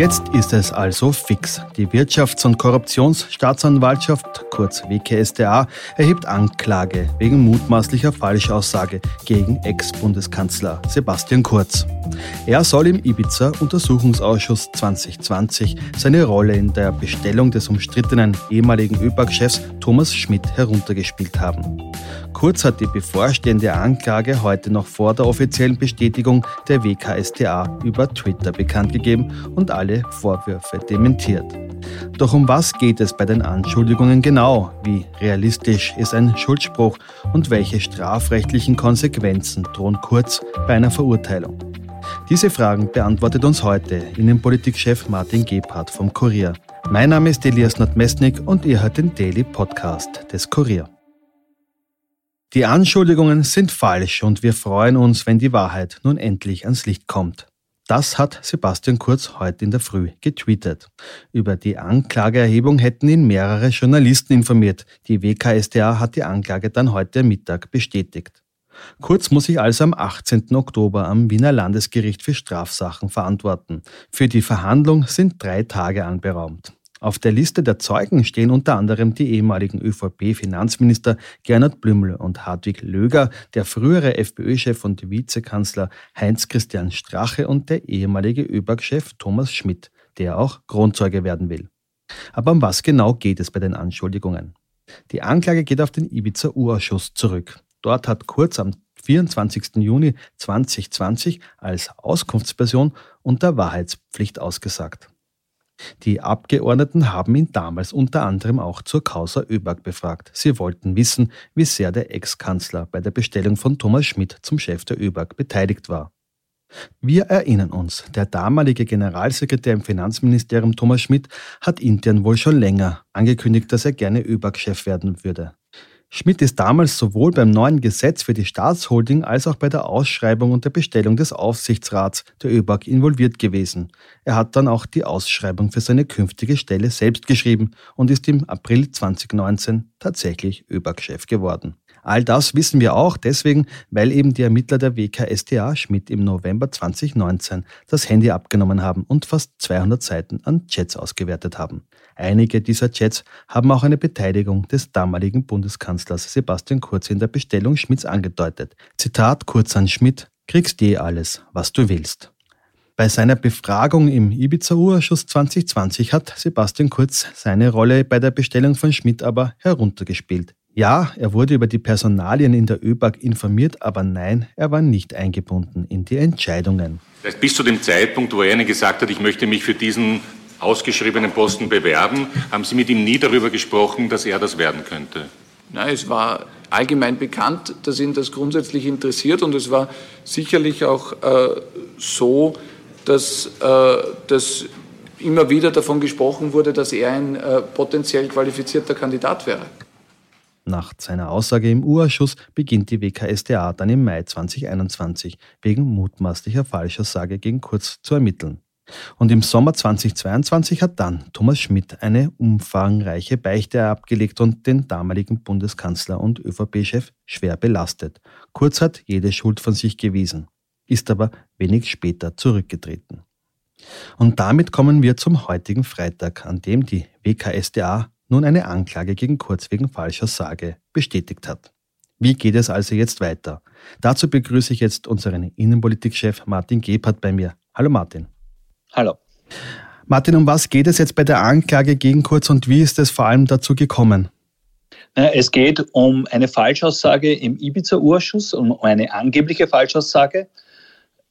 Jetzt ist es also fix. Die Wirtschafts- und Korruptionsstaatsanwaltschaft, kurz WKStA, erhebt Anklage wegen mutmaßlicher Falschaussage gegen Ex-Bundeskanzler Sebastian Kurz. Er soll im Ibiza-Untersuchungsausschuss 2020 seine Rolle in der Bestellung des umstrittenen ehemaligen ÖBAG-Chefs Thomas Schmidt heruntergespielt haben. Kurz hat die bevorstehende Anklage heute noch vor der offiziellen Bestätigung der WKStA über Twitter bekannt gegeben und alle Vorwürfe dementiert. Doch um was geht es bei den Anschuldigungen genau? Wie realistisch ist ein Schuldspruch und welche strafrechtlichen Konsequenzen drohen Kurz bei einer Verurteilung? Diese Fragen beantwortet uns heute Innenpolitikchef Martin Gebhardt vom Kurier. Mein Name ist Elias Nordmestnik und ihr hört den Daily Podcast des Kurier. Die Anschuldigungen sind falsch und wir freuen uns, wenn die Wahrheit nun endlich ans Licht kommt. Das hat Sebastian Kurz heute in der Früh getweetet. Über die Anklageerhebung hätten ihn mehrere Journalisten informiert. Die WKStA hat die Anklage dann heute Mittag bestätigt. Kurz muss sich also am 18. Oktober am Wiener Landesgericht für Strafsachen verantworten. Für die Verhandlung sind drei Tage anberaumt. Auf der Liste der Zeugen stehen unter anderem die ehemaligen ÖVP-Finanzminister Gernot Blümel und Hartwig Löger, der frühere FPÖ-Chef und Vizekanzler Heinz-Christian Strache und der ehemalige ÖBAG-Chef Thomas Schmidt, der auch Kronzeuge werden will. Aber um was genau geht es bei den Anschuldigungen? Die Anklage geht auf den Ibiza-Urausschuss zurück. Dort hat Kurz am 24. Juni 2020 als Auskunftsperson unter Wahrheitspflicht ausgesagt. Die Abgeordneten haben ihn damals unter anderem auch zur Causa ÖBAG befragt. Sie wollten wissen, wie sehr der Ex-Kanzler bei der Bestellung von Thomas Schmidt zum Chef der ÖBAG beteiligt war. Wir erinnern uns, der damalige Generalsekretär im Finanzministerium Thomas Schmidt hat intern wohl schon länger angekündigt, dass er gerne ÖBAG-Chef werden würde. Schmidt ist damals sowohl beim neuen Gesetz für die Staatsholding als auch bei der Ausschreibung und der Bestellung des Aufsichtsrats der ÖBAG involviert gewesen. Er hat dann auch die Ausschreibung für seine künftige Stelle selbst geschrieben und ist im April 2019 tatsächlich ÖBAG-Chef geworden. All das wissen wir auch deswegen, weil eben die Ermittler der WKStA Schmidt im November 2019 das Handy abgenommen haben und fast 200 Seiten an Chats ausgewertet haben. Einige dieser Chats haben auch eine Beteiligung des damaligen Bundeskanzlers Sebastian Kurz in der Bestellung Schmidts angedeutet. Zitat Kurz an Schmidt, kriegst eh alles, was du willst. Bei seiner Befragung im Ibiza-Urausschuss 2020 hat Sebastian Kurz seine Rolle bei der Bestellung von Schmidt aber heruntergespielt. Ja, er wurde über die Personalien in der ÖBAG informiert, aber nein, er war nicht eingebunden in die Entscheidungen. Bis zu dem Zeitpunkt, wo er Ihnen gesagt hat, ich möchte mich für diesen ausgeschriebenen Posten bewerben, haben Sie mit ihm nie darüber gesprochen, dass er das werden könnte? Nein, es war allgemein bekannt, dass ihn das grundsätzlich interessiert und es war sicherlich auch äh, so, dass, äh, dass immer wieder davon gesprochen wurde, dass er ein äh, potenziell qualifizierter Kandidat wäre. Nach seiner Aussage im Urausschuss beginnt die WKStA dann im Mai 2021 wegen mutmaßlicher Falschaussage gegen Kurz zu ermitteln. Und im Sommer 2022 hat dann Thomas Schmidt eine umfangreiche Beichte abgelegt und den damaligen Bundeskanzler und ÖVP-Chef schwer belastet. Kurz hat jede Schuld von sich gewiesen, ist aber wenig später zurückgetreten. Und damit kommen wir zum heutigen Freitag, an dem die WKStA nun eine Anklage gegen Kurz wegen falscher Sage bestätigt hat. Wie geht es also jetzt weiter? Dazu begrüße ich jetzt unseren Innenpolitikchef Martin Gebhardt bei mir. Hallo Martin. Hallo. Martin, um was geht es jetzt bei der Anklage gegen Kurz und wie ist es vor allem dazu gekommen? Es geht um eine Falschaussage im Ibiza-Urschuss, um eine angebliche Falschaussage.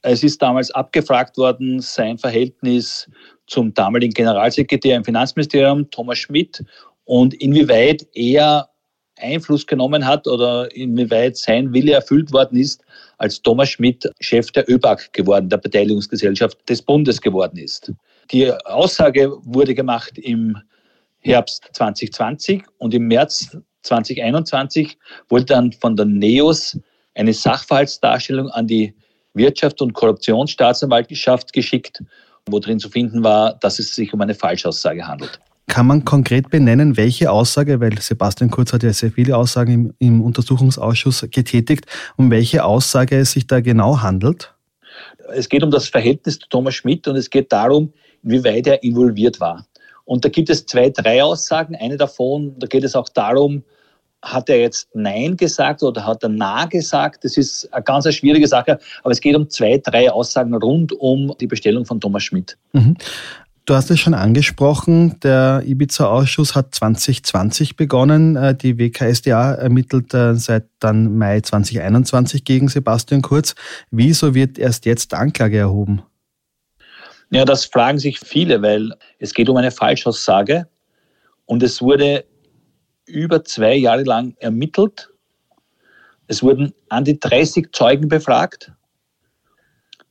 Es ist damals abgefragt worden, sein Verhältnis zum damaligen Generalsekretär im Finanzministerium, Thomas Schmidt, und inwieweit er Einfluss genommen hat oder inwieweit sein Wille erfüllt worden ist, als Thomas Schmidt Chef der ÖBAG geworden, der Beteiligungsgesellschaft des Bundes geworden ist. Die Aussage wurde gemacht im Herbst 2020 und im März 2021 wurde dann von der NEOS eine Sachverhaltsdarstellung an die Wirtschafts- und Korruptionsstaatsanwaltschaft geschickt, wo drin zu finden war, dass es sich um eine Falschaussage handelt. Kann man konkret benennen, welche Aussage, weil Sebastian Kurz hat ja sehr viele Aussagen im, im Untersuchungsausschuss getätigt, um welche Aussage es sich da genau handelt? Es geht um das Verhältnis zu Thomas Schmidt und es geht darum, inwieweit er involviert war. Und da gibt es zwei, drei Aussagen. Eine davon, da geht es auch darum, hat er jetzt Nein gesagt oder hat er Na gesagt? Das ist eine ganz schwierige Sache, aber es geht um zwei, drei Aussagen rund um die Bestellung von Thomas Schmidt. Mhm. Du hast es schon angesprochen, der Ibiza-Ausschuss hat 2020 begonnen. Äh, die WKSDA ermittelt äh, seit dann Mai 2021 gegen Sebastian Kurz. Wieso wird erst jetzt Anklage erhoben? Ja, das fragen sich viele, weil es geht um eine Falschaussage und es wurde über zwei Jahre lang ermittelt. Es wurden an die 30 Zeugen befragt.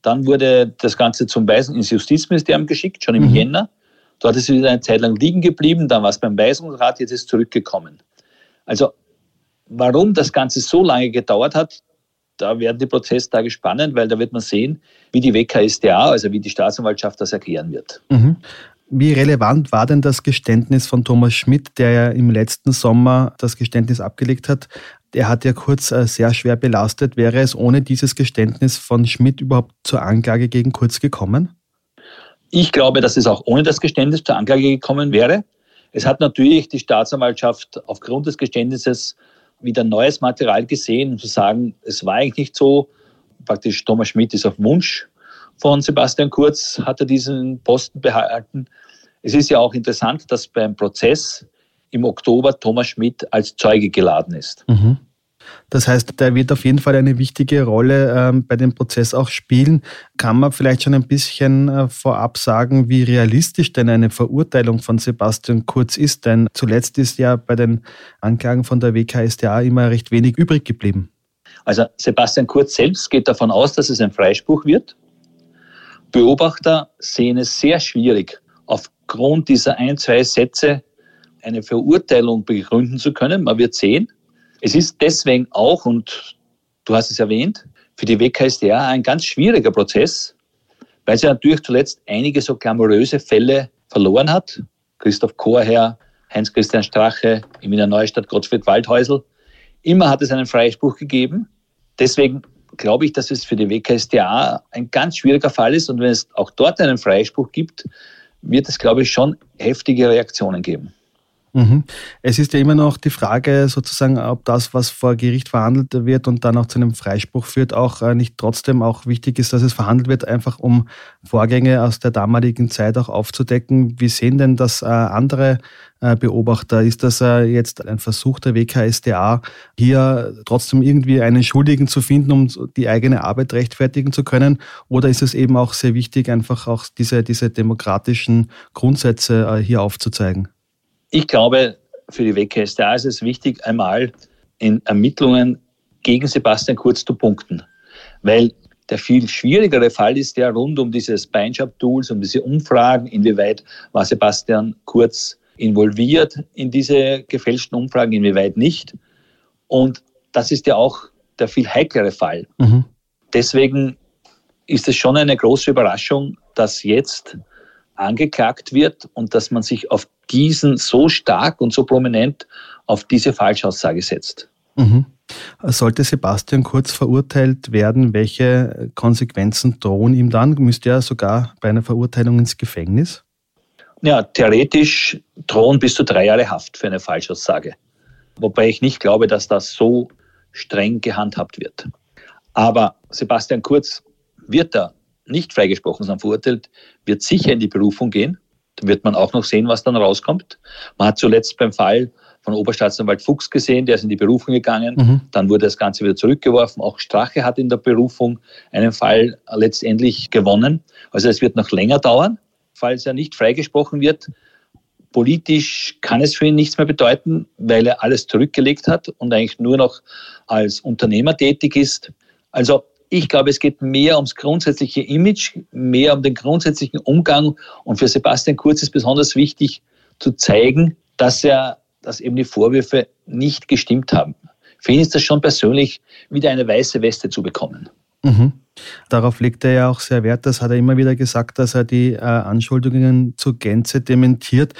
Dann wurde das Ganze zum Weisen ins Justizministerium geschickt, schon im mhm. Jänner. Dort ist es wieder eine Zeit lang liegen geblieben, dann war es beim Weisungsrat, jetzt ist es zurückgekommen. Also warum das Ganze so lange gedauert hat, da werden die Prozesstage spannend, weil da wird man sehen, wie die WKSDA, also wie die Staatsanwaltschaft das erklären wird. Mhm. Wie relevant war denn das Geständnis von Thomas Schmidt, der ja im letzten Sommer das Geständnis abgelegt hat? Er hat ja Kurz äh, sehr schwer belastet. Wäre es ohne dieses Geständnis von Schmidt überhaupt zur Anklage gegen Kurz gekommen? Ich glaube, dass es auch ohne das Geständnis zur Anklage gekommen wäre. Es hat natürlich die Staatsanwaltschaft aufgrund des Geständnisses wieder neues Material gesehen, um zu sagen, es war eigentlich nicht so. Praktisch Thomas Schmidt ist auf Wunsch von Sebastian Kurz, hat er diesen Posten behalten. Es ist ja auch interessant, dass beim Prozess im Oktober Thomas Schmidt als Zeuge geladen ist. Mhm. Das heißt, der wird auf jeden Fall eine wichtige Rolle ähm, bei dem Prozess auch spielen. Kann man vielleicht schon ein bisschen äh, vorab sagen, wie realistisch denn eine Verurteilung von Sebastian Kurz ist? Denn zuletzt ist ja bei den Anklagen von der WKStA immer recht wenig übrig geblieben. Also Sebastian Kurz selbst geht davon aus, dass es ein Freispruch wird. Beobachter sehen es sehr schwierig, aufgrund dieser ein, zwei Sätze eine Verurteilung begründen zu können. Man wird sehen. Es ist deswegen auch, und du hast es erwähnt, für die WKSDA ein ganz schwieriger Prozess, weil sie natürlich zuletzt einige so glamouröse Fälle verloren hat. Christoph Chorherr, Heinz-Christian Strache, in Wiener Neustadt Gottfried Waldhäusl. Immer hat es einen Freispruch gegeben. Deswegen glaube ich, dass es für die WKSDA ein ganz schwieriger Fall ist. Und wenn es auch dort einen Freispruch gibt, wird es, glaube ich, schon heftige Reaktionen geben. Mhm. Es ist ja immer noch die Frage sozusagen, ob das, was vor Gericht verhandelt wird und dann auch zu einem Freispruch führt, auch äh, nicht trotzdem auch wichtig ist, dass es verhandelt wird, einfach um Vorgänge aus der damaligen Zeit auch aufzudecken. Wie sehen denn das äh, andere äh, Beobachter? Ist das jetzt ein Versuch der WKSDA, hier trotzdem irgendwie einen Schuldigen zu finden, um die eigene Arbeit rechtfertigen zu können? Oder ist es eben auch sehr wichtig, einfach auch diese, diese demokratischen Grundsätze hier aufzuzeigen? Ich glaube, für die WKStA ist es wichtig, einmal in Ermittlungen gegen Sebastian Kurz zu punkten. Weil der viel schwierigere Fall ist der rund um diese Spinejob-Tools, um diese Umfragen, inwieweit war Sebastian Kurz involviert in diese gefälschten Umfragen, inwieweit nicht. Und das ist ja auch der viel heiklere Fall. Mhm. Deswegen ist es schon eine große Überraschung, dass jetzt angeklagt wird und dass man sich auf diesen so stark und so prominent auf diese Falschaussage setzt. Mhm. Sollte Sebastian Kurz verurteilt werden, welche Konsequenzen drohen ihm dann? Müsste er sogar bei einer Verurteilung ins Gefängnis? Ja, theoretisch drohen bis zu drei Jahre Haft für eine Falschaussage. Wobei ich nicht glaube, dass das so streng gehandhabt wird. Aber Sebastian Kurz wird da nicht freigesprochen, sondern verurteilt, wird sicher in die Berufung gehen. Wird man auch noch sehen, was dann rauskommt. Man hat zuletzt beim Fall von Oberstaatsanwalt Fuchs gesehen, der ist in die Berufung gegangen. Mhm. Dann wurde das Ganze wieder zurückgeworfen. Auch Strache hat in der Berufung einen Fall letztendlich gewonnen. Also es wird noch länger dauern, falls er nicht freigesprochen wird. Politisch kann es für ihn nichts mehr bedeuten, weil er alles zurückgelegt hat und eigentlich nur noch als Unternehmer tätig ist. Also ich glaube, es geht mehr ums grundsätzliche Image, mehr um den grundsätzlichen Umgang. Und für Sebastian Kurz ist besonders wichtig zu zeigen, dass er, dass eben die Vorwürfe nicht gestimmt haben. Für ihn ist das schon persönlich wieder eine weiße Weste zu bekommen. Mhm. Darauf legt er ja auch sehr Wert. Das hat er immer wieder gesagt, dass er die äh, Anschuldigungen zur Gänze dementiert.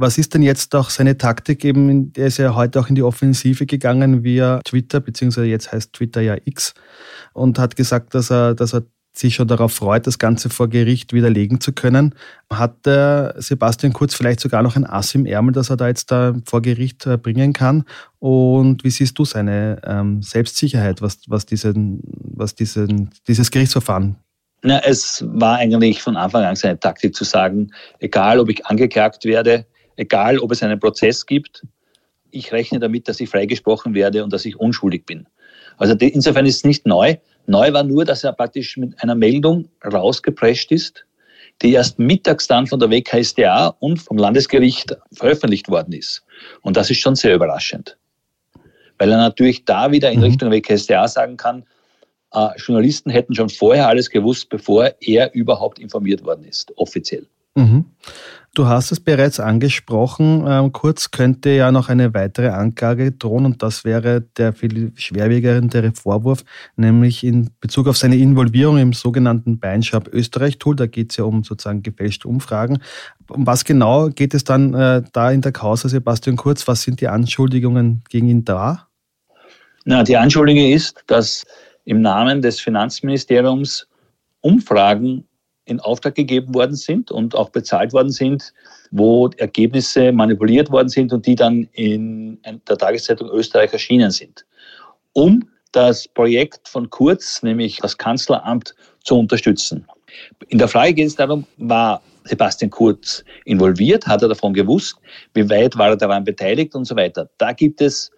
Was ist denn jetzt auch seine Taktik? Eben, der ist ja heute auch in die Offensive gegangen via Twitter, beziehungsweise jetzt heißt Twitter ja X, und hat gesagt, dass er, dass er sich schon darauf freut, das Ganze vor Gericht widerlegen zu können. Hat der Sebastian Kurz vielleicht sogar noch ein Ass im Ärmel, das er da jetzt da vor Gericht äh, bringen kann? Und wie siehst du seine ähm, Selbstsicherheit, was, was, diesen, was diesen, dieses Gerichtsverfahren na, es war eigentlich von Anfang an seine Taktik zu sagen, egal ob ich angeklagt werde, egal ob es einen Prozess gibt, ich rechne damit, dass ich freigesprochen werde und dass ich unschuldig bin. Also insofern ist es nicht neu. Neu war nur, dass er praktisch mit einer Meldung rausgeprescht ist, die erst mittags dann von der WKSDA und vom Landesgericht veröffentlicht worden ist. Und das ist schon sehr überraschend. Weil er natürlich da wieder in mhm. Richtung WKSDA sagen kann, äh, Journalisten hätten schon vorher alles gewusst, bevor er überhaupt informiert worden ist, offiziell. Mhm. Du hast es bereits angesprochen. Ähm, kurz könnte ja noch eine weitere Anklage drohen und das wäre der viel schwerwiegendere Vorwurf, nämlich in Bezug auf seine Involvierung im sogenannten Beinschab Österreich-Tool. Da geht es ja um sozusagen gefälschte Umfragen. Um was genau geht es dann äh, da in der Causa Sebastian Kurz? Was sind die Anschuldigungen gegen ihn da? Na, die Anschuldigung ist, dass im Namen des Finanzministeriums Umfragen in Auftrag gegeben worden sind und auch bezahlt worden sind, wo Ergebnisse manipuliert worden sind und die dann in der Tageszeitung Österreich erschienen sind, um das Projekt von Kurz, nämlich das Kanzleramt, zu unterstützen. In der Frage geht es darum, war Sebastian Kurz involviert? Hat er davon gewusst? Wie weit war er daran beteiligt und so weiter? Da gibt es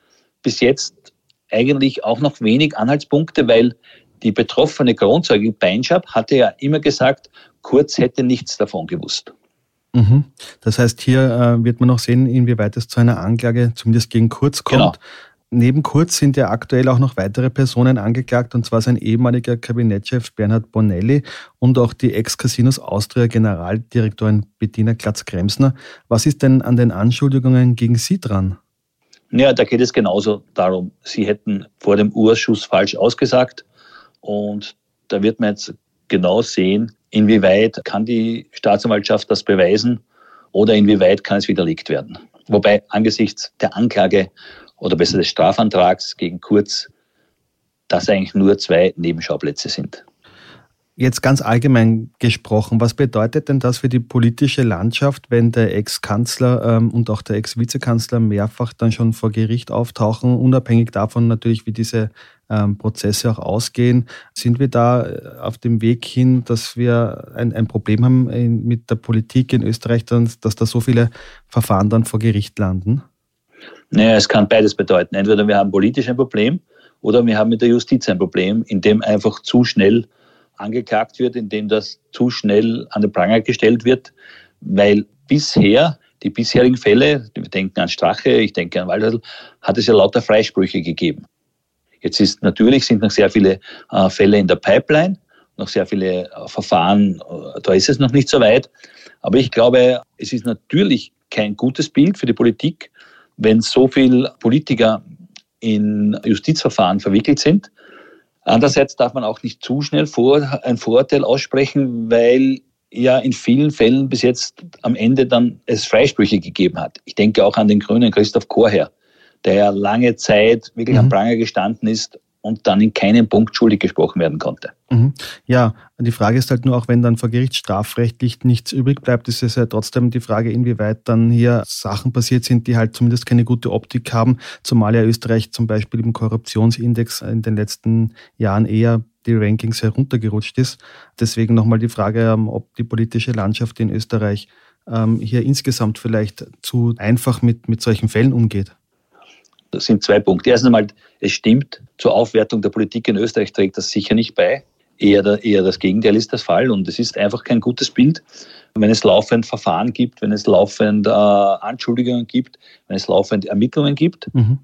bis jetzt eigentlich auch noch wenig Anhaltspunkte, weil die betroffene Kronzeugin Beinschab hatte ja immer gesagt, Kurz hätte nichts davon gewusst. Mhm. Das heißt, hier äh, wird man noch sehen, inwieweit es zu einer Anklage zumindest gegen Kurz kommt. Genau. Neben Kurz sind ja aktuell auch noch weitere Personen angeklagt, und zwar sein ehemaliger Kabinettschef Bernhard Bonelli und auch die Ex-Casinos Austria Generaldirektorin Bettina Klatz-Kremsner. Was ist denn an den Anschuldigungen gegen Sie dran? Ja, da geht es genauso darum, Sie hätten vor dem Urschuss falsch ausgesagt und da wird man jetzt genau sehen, inwieweit kann die Staatsanwaltschaft das beweisen oder inwieweit kann es widerlegt werden. Wobei angesichts der Anklage oder besser des Strafantrags gegen Kurz das eigentlich nur zwei Nebenschauplätze sind. Jetzt ganz allgemein gesprochen, was bedeutet denn das für die politische Landschaft, wenn der Ex-Kanzler ähm, und auch der Ex-Vizekanzler mehrfach dann schon vor Gericht auftauchen, unabhängig davon natürlich, wie diese ähm, Prozesse auch ausgehen? Sind wir da äh, auf dem Weg hin, dass wir ein, ein Problem haben in, mit der Politik in Österreich, dann, dass da so viele Verfahren dann vor Gericht landen? Naja, es kann beides bedeuten. Entweder wir haben politisch ein Problem oder wir haben mit der Justiz ein Problem, in dem einfach zu schnell angeklagt wird, indem das zu schnell an den Pranger gestellt wird, weil bisher die bisherigen Fälle, wir denken an Strache, ich denke an Waldhödl, hat es ja lauter Freisprüche gegeben. Jetzt ist natürlich sind noch sehr viele äh, Fälle in der Pipeline, noch sehr viele äh, Verfahren, äh, da ist es noch nicht so weit. Aber ich glaube, es ist natürlich kein gutes Bild für die Politik, wenn so viele Politiker in Justizverfahren verwickelt sind. Andererseits darf man auch nicht zu schnell vor, ein Vorurteil aussprechen, weil ja in vielen Fällen bis jetzt am Ende dann es Freisprüche gegeben hat. Ich denke auch an den Grünen Christoph Chorherr, der ja lange Zeit wirklich mhm. am Pranger gestanden ist und dann in keinem Punkt schuldig gesprochen werden konnte. Mhm. Ja, die Frage ist halt nur, auch wenn dann vor Gericht strafrechtlich nichts übrig bleibt, ist es ja trotzdem die Frage, inwieweit dann hier Sachen passiert sind, die halt zumindest keine gute Optik haben, zumal ja Österreich zum Beispiel im Korruptionsindex in den letzten Jahren eher die Rankings heruntergerutscht ist. Deswegen nochmal die Frage, ähm, ob die politische Landschaft in Österreich ähm, hier insgesamt vielleicht zu einfach mit, mit solchen Fällen umgeht. Das sind zwei Punkte. Erstens einmal, es stimmt, zur Aufwertung der Politik in Österreich trägt das sicher nicht bei. Eher, der, eher das Gegenteil ist der Fall und es ist einfach kein gutes Bild, wenn es laufend Verfahren gibt, wenn es laufend äh, Anschuldigungen gibt, wenn es laufend Ermittlungen gibt. Mhm.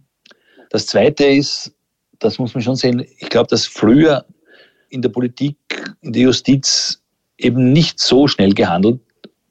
Das Zweite ist, das muss man schon sehen, ich glaube, dass früher in der Politik, in der Justiz eben nicht so schnell gehandelt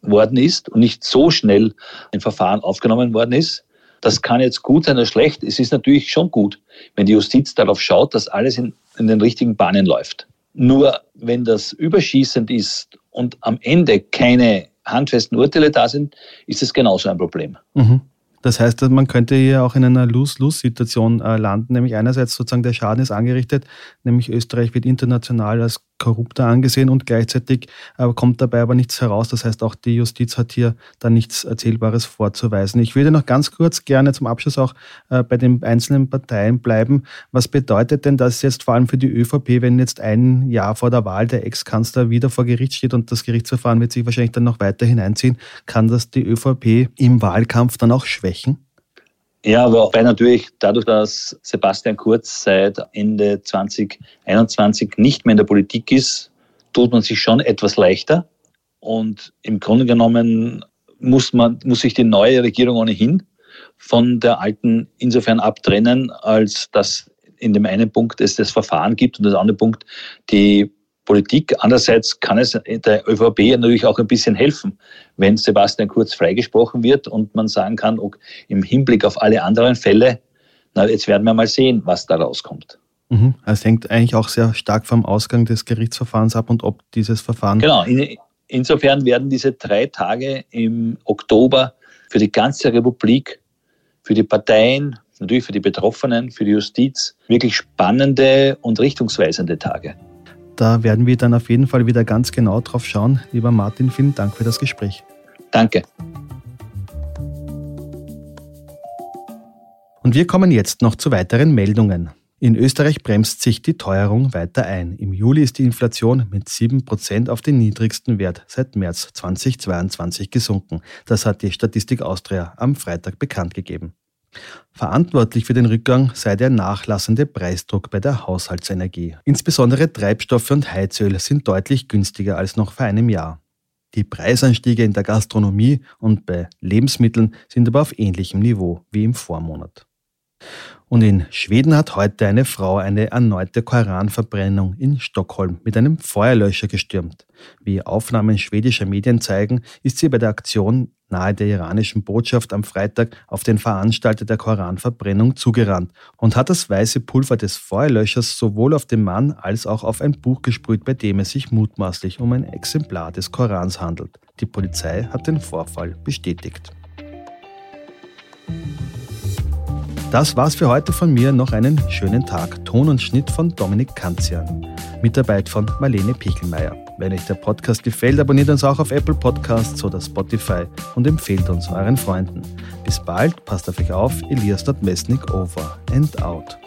worden ist und nicht so schnell ein Verfahren aufgenommen worden ist. Das kann jetzt gut sein oder schlecht. Es ist natürlich schon gut, wenn die Justiz darauf schaut, dass alles in, in den richtigen Bahnen läuft. Nur wenn das überschießend ist und am Ende keine handfesten Urteile da sind, ist es genauso ein Problem. Mhm. Das heißt, man könnte hier auch in einer Lose-Lose-Situation äh, landen, nämlich einerseits sozusagen der Schaden ist angerichtet, nämlich Österreich wird international als korrupter angesehen und gleichzeitig äh, kommt dabei aber nichts heraus. Das heißt, auch die Justiz hat hier dann nichts Erzählbares vorzuweisen. Ich würde noch ganz kurz gerne zum Abschluss auch äh, bei den einzelnen Parteien bleiben. Was bedeutet denn das jetzt vor allem für die ÖVP, wenn jetzt ein Jahr vor der Wahl der Ex-Kanzler wieder vor Gericht steht und das Gerichtsverfahren wird sich wahrscheinlich dann noch weiter hineinziehen? Kann das die ÖVP im Wahlkampf dann auch schwächen? Ja, wobei natürlich dadurch, dass Sebastian Kurz seit Ende 2021 nicht mehr in der Politik ist, tut man sich schon etwas leichter. Und im Grunde genommen muss, man, muss sich die neue Regierung ohnehin von der alten insofern abtrennen, als dass in dem einen Punkt es das Verfahren gibt und das andere Punkt die Politik. Andererseits kann es der ÖVP natürlich auch ein bisschen helfen, wenn Sebastian Kurz freigesprochen wird und man sagen kann, okay, im Hinblick auf alle anderen Fälle, na, jetzt werden wir mal sehen, was da rauskommt. Mhm. Es hängt eigentlich auch sehr stark vom Ausgang des Gerichtsverfahrens ab und ob dieses Verfahren. Genau. In, insofern werden diese drei Tage im Oktober für die ganze Republik, für die Parteien, natürlich für die Betroffenen, für die Justiz wirklich spannende und richtungsweisende Tage. Da werden wir dann auf jeden Fall wieder ganz genau drauf schauen. Lieber Martin, vielen Dank für das Gespräch. Danke. Und wir kommen jetzt noch zu weiteren Meldungen. In Österreich bremst sich die Teuerung weiter ein. Im Juli ist die Inflation mit 7% auf den niedrigsten Wert seit März 2022 gesunken. Das hat die Statistik Austria am Freitag bekannt gegeben. Verantwortlich für den Rückgang sei der nachlassende Preisdruck bei der Haushaltsenergie. Insbesondere Treibstoffe und Heizöl sind deutlich günstiger als noch vor einem Jahr. Die Preisanstiege in der Gastronomie und bei Lebensmitteln sind aber auf ähnlichem Niveau wie im Vormonat. Und in Schweden hat heute eine Frau eine erneute Koranverbrennung in Stockholm mit einem Feuerlöscher gestürmt. Wie Aufnahmen schwedischer Medien zeigen, ist sie bei der Aktion nahe der iranischen Botschaft am Freitag auf den Veranstalter der Koranverbrennung zugerannt und hat das weiße Pulver des Feuerlöschers sowohl auf den Mann als auch auf ein Buch gesprüht, bei dem es sich mutmaßlich um ein Exemplar des Korans handelt. Die Polizei hat den Vorfall bestätigt. Das war's für heute von mir. Noch einen schönen Tag. Ton und Schnitt von Dominik Kanzian. Mitarbeit von Marlene Pichelmeier. Wenn euch der Podcast gefällt, abonniert uns auch auf Apple Podcasts oder Spotify und empfehlt uns euren Freunden. Bis bald, passt auf euch auf. Elias.Mesnik over and out.